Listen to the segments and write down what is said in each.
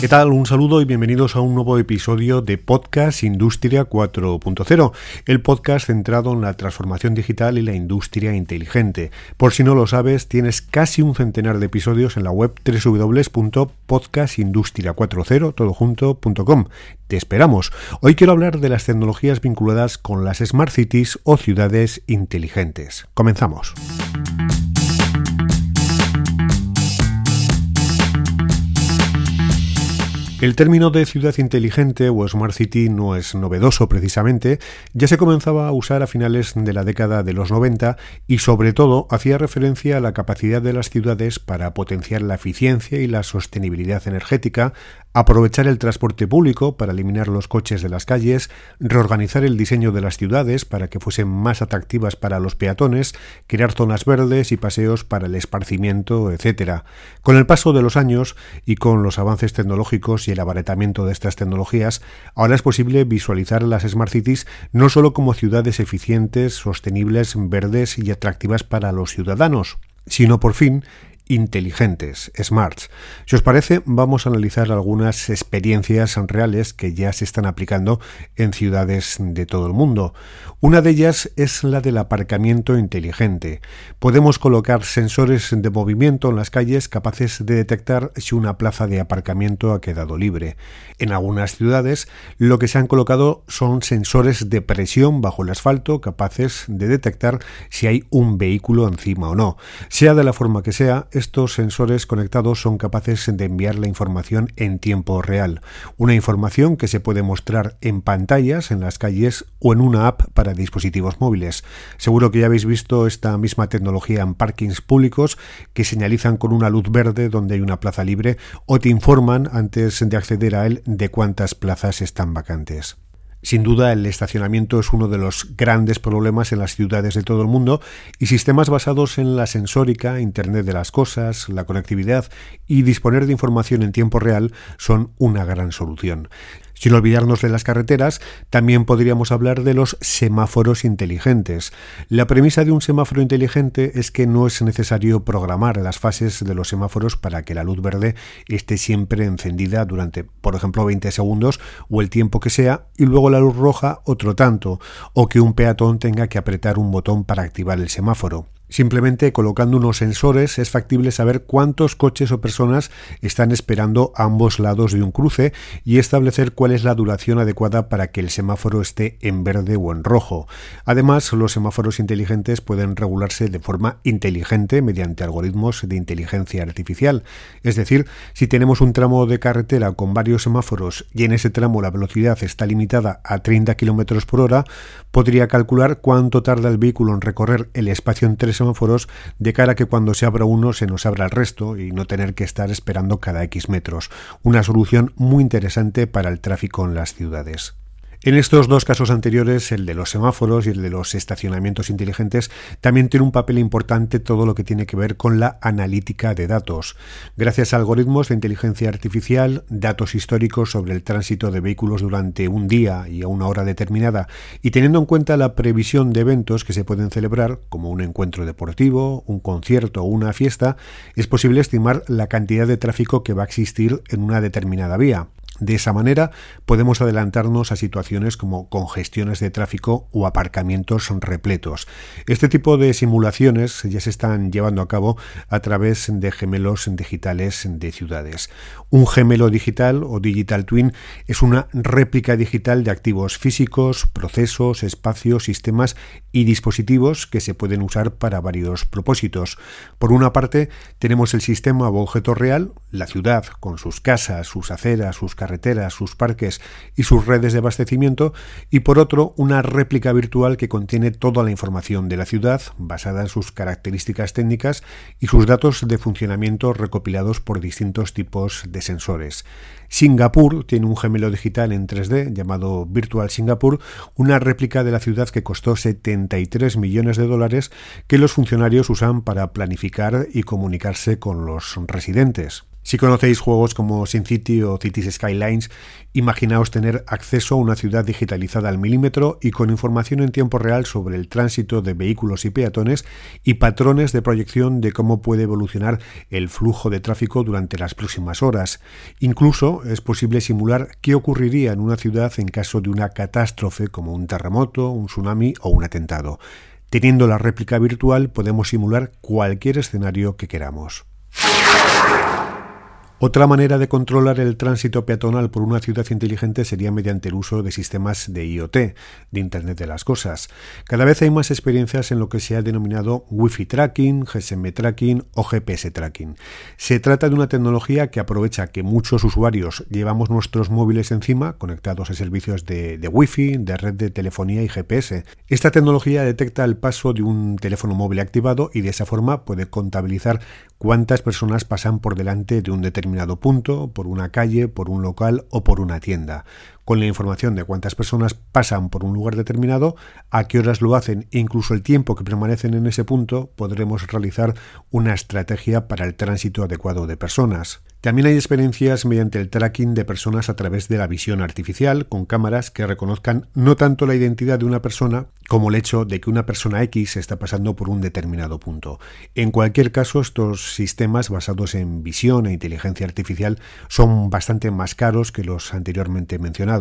¿Qué tal? Un saludo y bienvenidos a un nuevo episodio de Podcast Industria 4.0, el podcast centrado en la transformación digital y la industria inteligente. Por si no lo sabes, tienes casi un centenar de episodios en la web www.podcastindustria40todojunto.com. Te esperamos. Hoy quiero hablar de las tecnologías vinculadas con las Smart Cities o ciudades inteligentes. Comenzamos. El término de ciudad inteligente o Smart City no es novedoso precisamente, ya se comenzaba a usar a finales de la década de los 90 y sobre todo hacía referencia a la capacidad de las ciudades para potenciar la eficiencia y la sostenibilidad energética, aprovechar el transporte público para eliminar los coches de las calles, reorganizar el diseño de las ciudades para que fuesen más atractivas para los peatones, crear zonas verdes y paseos para el esparcimiento, etc. Con el paso de los años y con los avances tecnológicos y el abaratamiento de estas tecnologías, ahora es posible visualizar las Smart Cities no solo como ciudades eficientes, sostenibles, verdes y atractivas para los ciudadanos, sino por fin inteligentes, smarts. Si os parece, vamos a analizar algunas experiencias reales que ya se están aplicando en ciudades de todo el mundo. Una de ellas es la del aparcamiento inteligente. Podemos colocar sensores de movimiento en las calles capaces de detectar si una plaza de aparcamiento ha quedado libre. En algunas ciudades lo que se han colocado son sensores de presión bajo el asfalto capaces de detectar si hay un vehículo encima o no. Sea de la forma que sea, estos sensores conectados son capaces de enviar la información en tiempo real, una información que se puede mostrar en pantallas en las calles o en una app para dispositivos móviles. Seguro que ya habéis visto esta misma tecnología en parkings públicos que señalizan con una luz verde donde hay una plaza libre o te informan antes de acceder a él de cuántas plazas están vacantes. Sin duda, el estacionamiento es uno de los grandes problemas en las ciudades de todo el mundo y sistemas basados en la sensórica, Internet de las Cosas, la conectividad y disponer de información en tiempo real son una gran solución. Sin olvidarnos de las carreteras, también podríamos hablar de los semáforos inteligentes. La premisa de un semáforo inteligente es que no es necesario programar las fases de los semáforos para que la luz verde esté siempre encendida durante, por ejemplo, 20 segundos o el tiempo que sea, y luego la luz roja otro tanto, o que un peatón tenga que apretar un botón para activar el semáforo. Simplemente colocando unos sensores es factible saber cuántos coches o personas están esperando a ambos lados de un cruce y establecer cuál es la duración adecuada para que el semáforo esté en verde o en rojo. Además, los semáforos inteligentes pueden regularse de forma inteligente mediante algoritmos de inteligencia artificial. Es decir, si tenemos un tramo de carretera con varios semáforos y en ese tramo la velocidad está limitada a 30 km por hora, podría calcular cuánto tarda el vehículo en recorrer el espacio en tres semáforos de cara a que cuando se abra uno se nos abra el resto y no tener que estar esperando cada X metros. Una solución muy interesante para el tráfico en las ciudades. En estos dos casos anteriores, el de los semáforos y el de los estacionamientos inteligentes, también tiene un papel importante todo lo que tiene que ver con la analítica de datos. Gracias a algoritmos de inteligencia artificial, datos históricos sobre el tránsito de vehículos durante un día y a una hora determinada, y teniendo en cuenta la previsión de eventos que se pueden celebrar, como un encuentro deportivo, un concierto o una fiesta, es posible estimar la cantidad de tráfico que va a existir en una determinada vía. De esa manera podemos adelantarnos a situaciones como congestiones de tráfico o aparcamientos repletos. Este tipo de simulaciones ya se están llevando a cabo a través de gemelos digitales de ciudades. Un gemelo digital o digital twin es una réplica digital de activos físicos, procesos, espacios, sistemas y dispositivos que se pueden usar para varios propósitos. Por una parte, tenemos el sistema o objeto real, la ciudad, con sus casas, sus aceras, sus carreteras, carreteras, sus parques y sus redes de abastecimiento, y por otro una réplica virtual que contiene toda la información de la ciudad basada en sus características técnicas y sus datos de funcionamiento recopilados por distintos tipos de sensores. Singapur tiene un gemelo digital en 3D llamado Virtual Singapur, una réplica de la ciudad que costó 73 millones de dólares que los funcionarios usan para planificar y comunicarse con los residentes. Si conocéis juegos como SimCity o Cities Skylines, imaginaos tener acceso a una ciudad digitalizada al milímetro y con información en tiempo real sobre el tránsito de vehículos y peatones y patrones de proyección de cómo puede evolucionar el flujo de tráfico durante las próximas horas. Incluso es posible simular qué ocurriría en una ciudad en caso de una catástrofe como un terremoto, un tsunami o un atentado. Teniendo la réplica virtual podemos simular cualquier escenario que queramos. Otra manera de controlar el tránsito peatonal por una ciudad inteligente sería mediante el uso de sistemas de IoT, de Internet de las Cosas. Cada vez hay más experiencias en lo que se ha denominado Wi-Fi tracking, GSM tracking o GPS tracking. Se trata de una tecnología que aprovecha que muchos usuarios llevamos nuestros móviles encima, conectados a servicios de, Wi-Fi, de red de telefonía y GPS. Esta tecnología detecta el paso de un teléfono móvil activado y de esa forma puede contabilizar cuántas personas pasan por delante de un determinado punto, por una calle, por un local o por una tienda. Con la información de cuántas personas pasan por un lugar determinado, a qué horas lo hacen e incluso el tiempo que permanecen en ese punto, podremos realizar una estrategia para el tránsito adecuado de personas. También hay experiencias mediante el tracking de personas a través de la visión artificial, con cámaras que reconozcan no tanto la identidad de una persona como el hecho de que una persona X está pasando por un determinado punto. En cualquier caso, estos sistemas basados en visión e inteligencia artificial son bastante más caros que los anteriormente mencionados.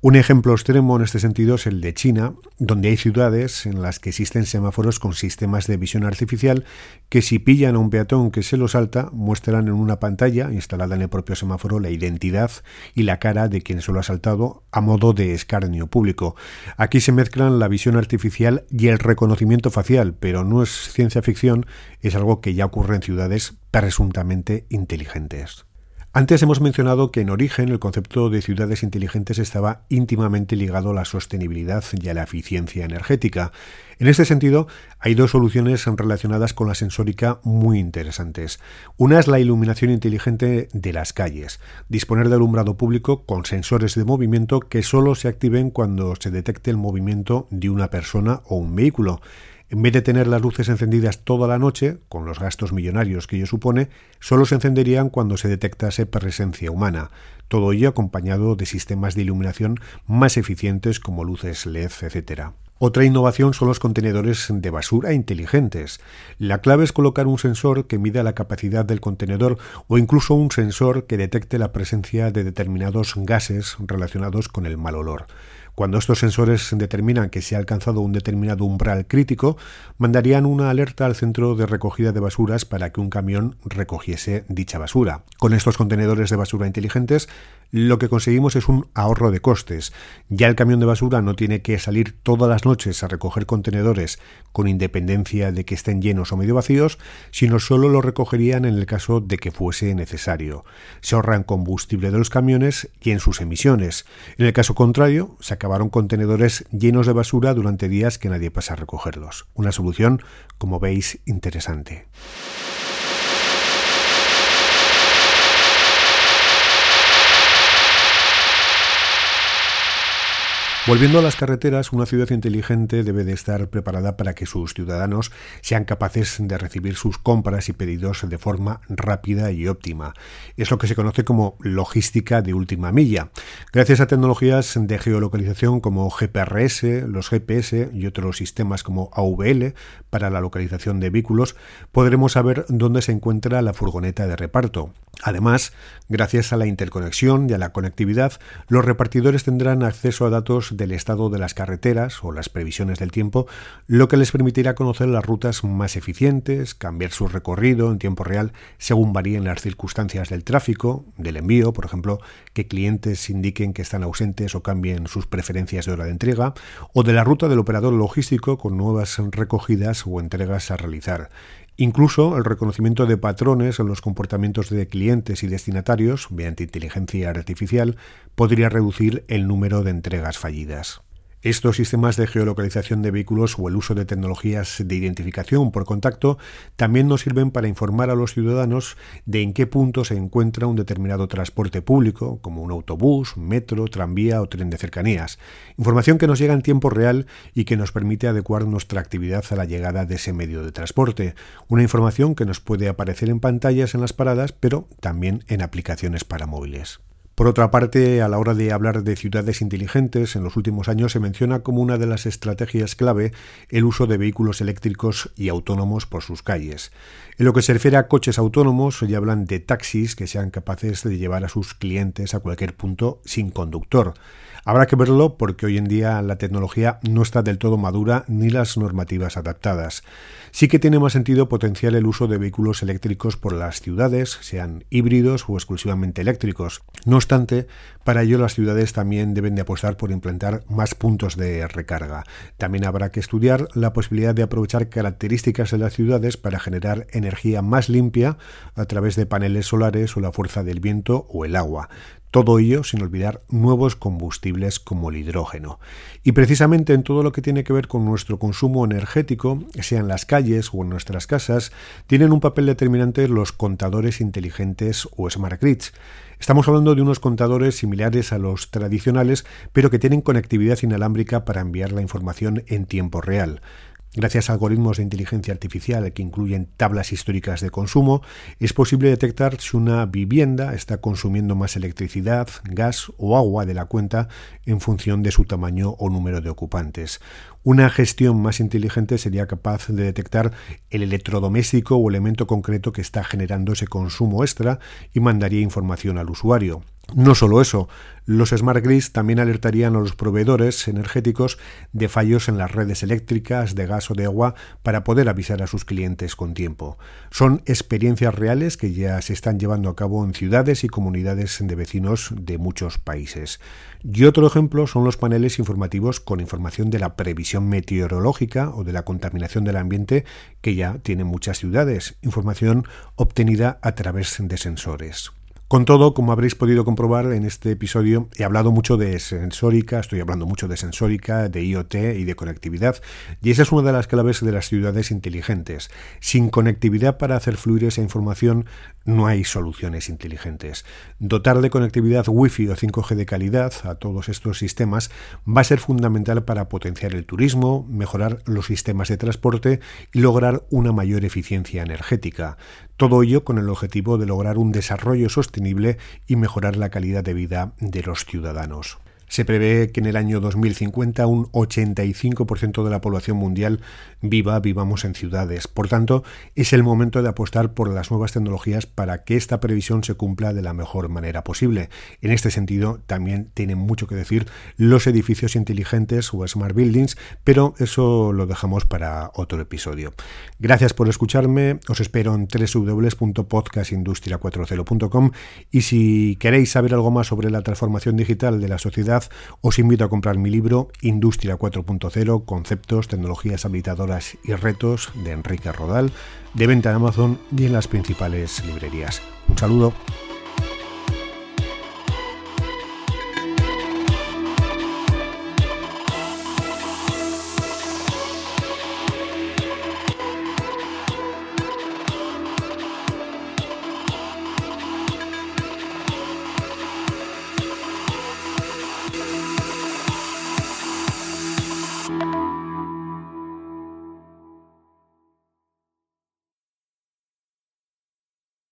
Un ejemplo extremo en este sentido es el de China, donde hay ciudades en las que existen semáforos con sistemas de visión artificial que si pillan a un peatón que se lo salta, muestran en una pantalla instalada en el propio semáforo la identidad y la cara de quien se lo ha saltado a modo de escarnio público. Aquí se mezclan la visión artificial y el reconocimiento facial, pero no es ciencia ficción, es algo que ya ocurre en ciudades presuntamente inteligentes. Antes hemos mencionado que en origen el concepto de ciudades inteligentes estaba íntimamente ligado a la sostenibilidad y a la eficiencia energética. En este sentido, hay dos soluciones relacionadas con la sensórica muy interesantes. Una es la iluminación inteligente de las calles, disponer de alumbrado público con sensores de movimiento que solo se activen cuando se detecte el movimiento de una persona o un vehículo. En vez de tener las luces encendidas toda la noche, con los gastos millonarios que ello supone, solo se encenderían cuando se detectase presencia humana, todo ello acompañado de sistemas de iluminación más eficientes como luces LED, etc. Otra innovación son los contenedores de basura inteligentes. La clave es colocar un sensor que mida la capacidad del contenedor o incluso un sensor que detecte la presencia de determinados gases relacionados con el mal olor. Cuando estos sensores determinan que se ha alcanzado un determinado umbral crítico, mandarían una alerta al centro de recogida de basuras para que un camión recogiese dicha basura. Con estos contenedores de basura inteligentes, lo que conseguimos es un ahorro de costes. Ya el camión de basura no tiene que salir todas las noches a recoger contenedores con independencia de que estén llenos o medio vacíos, sino solo lo recogerían en el caso de que fuese necesario. Se ahorran combustible de los camiones y en sus emisiones. En el caso contrario, se acabaron contenedores llenos de basura durante días que nadie pasa a recogerlos. Una solución, como veis, interesante. Volviendo a las carreteras, una ciudad inteligente debe de estar preparada para que sus ciudadanos sean capaces de recibir sus compras y pedidos de forma rápida y óptima. Es lo que se conoce como logística de última milla. Gracias a tecnologías de geolocalización como GPRS, los GPS y otros sistemas como AVL para la localización de vehículos, podremos saber dónde se encuentra la furgoneta de reparto. Además, gracias a la interconexión y a la conectividad, los repartidores tendrán acceso a datos del estado de las carreteras o las previsiones del tiempo, lo que les permitirá conocer las rutas más eficientes, cambiar su recorrido en tiempo real según varíen las circunstancias del tráfico, del envío, por ejemplo, que clientes indiquen que están ausentes o cambien sus preferencias de hora de entrega, o de la ruta del operador logístico con nuevas recogidas o entregas a realizar. Incluso el reconocimiento de patrones en los comportamientos de clientes y destinatarios mediante inteligencia artificial podría reducir el número de entregas fallidas. Estos sistemas de geolocalización de vehículos o el uso de tecnologías de identificación por contacto también nos sirven para informar a los ciudadanos de en qué punto se encuentra un determinado transporte público, como un autobús, metro, tranvía o tren de cercanías. Información que nos llega en tiempo real y que nos permite adecuar nuestra actividad a la llegada de ese medio de transporte. Una información que nos puede aparecer en pantallas en las paradas, pero también en aplicaciones para móviles. Por otra parte, a la hora de hablar de ciudades inteligentes, en los últimos años se menciona como una de las estrategias clave el uso de vehículos eléctricos y autónomos por sus calles. En lo que se refiere a coches autónomos, hoy hablan de taxis que sean capaces de llevar a sus clientes a cualquier punto sin conductor. Habrá que verlo porque hoy en día la tecnología no está del todo madura ni las normativas adaptadas. Sí que tiene más sentido potenciar el uso de vehículos eléctricos por las ciudades, sean híbridos o exclusivamente eléctricos. No obstante, para ello las ciudades también deben de apostar por implantar más puntos de recarga. También habrá que estudiar la posibilidad de aprovechar características de las ciudades para generar energía más limpia a través de paneles solares o la fuerza del viento o el agua. Todo ello sin olvidar nuevos combustibles como el hidrógeno. Y precisamente en todo lo que tiene que ver con nuestro consumo energético, sea en las calles o en nuestras casas, tienen un papel determinante los contadores inteligentes o smart grids. Estamos hablando de unos contadores similares a los tradicionales, pero que tienen conectividad inalámbrica para enviar la información en tiempo real. Gracias a algoritmos de inteligencia artificial que incluyen tablas históricas de consumo, es posible detectar si una vivienda está consumiendo más electricidad, gas o agua de la cuenta en función de su tamaño o número de ocupantes. Una gestión más inteligente sería capaz de detectar el electrodoméstico o elemento concreto que está generando ese consumo extra y mandaría información al usuario. No solo eso, los smart grids también alertarían a los proveedores energéticos de fallos en las redes eléctricas, de gas o de agua para poder avisar a sus clientes con tiempo. Son experiencias reales que ya se están llevando a cabo en ciudades y comunidades de vecinos de muchos países. Y otro ejemplo son los paneles informativos con información de la previsión meteorológica o de la contaminación del ambiente que ya tienen muchas ciudades, información obtenida a través de sensores. Con todo, como habréis podido comprobar en este episodio, he hablado mucho de sensórica, estoy hablando mucho de sensórica, de IoT y de conectividad, y esa es una de las claves de las ciudades inteligentes. Sin conectividad para hacer fluir esa información, no hay soluciones inteligentes. Dotar de conectividad Wi-Fi o 5G de calidad a todos estos sistemas va a ser fundamental para potenciar el turismo, mejorar los sistemas de transporte y lograr una mayor eficiencia energética. Todo ello con el objetivo de lograr un desarrollo sostenible y mejorar la calidad de vida de los ciudadanos. Se prevé que en el año 2050 un 85% de la población mundial viva, vivamos en ciudades. Por tanto, es el momento de apostar por las nuevas tecnologías para que esta previsión se cumpla de la mejor manera posible. En este sentido, también tienen mucho que decir los edificios inteligentes o smart buildings, pero eso lo dejamos para otro episodio. Gracias por escucharme, os espero en www.podcastindustria40.com y si queréis saber algo más sobre la transformación digital de la sociedad, os invito a comprar mi libro Industria 4.0, Conceptos, Tecnologías Habilitadoras y Retos de Enrique Rodal, de venta en Amazon y en las principales librerías. Un saludo.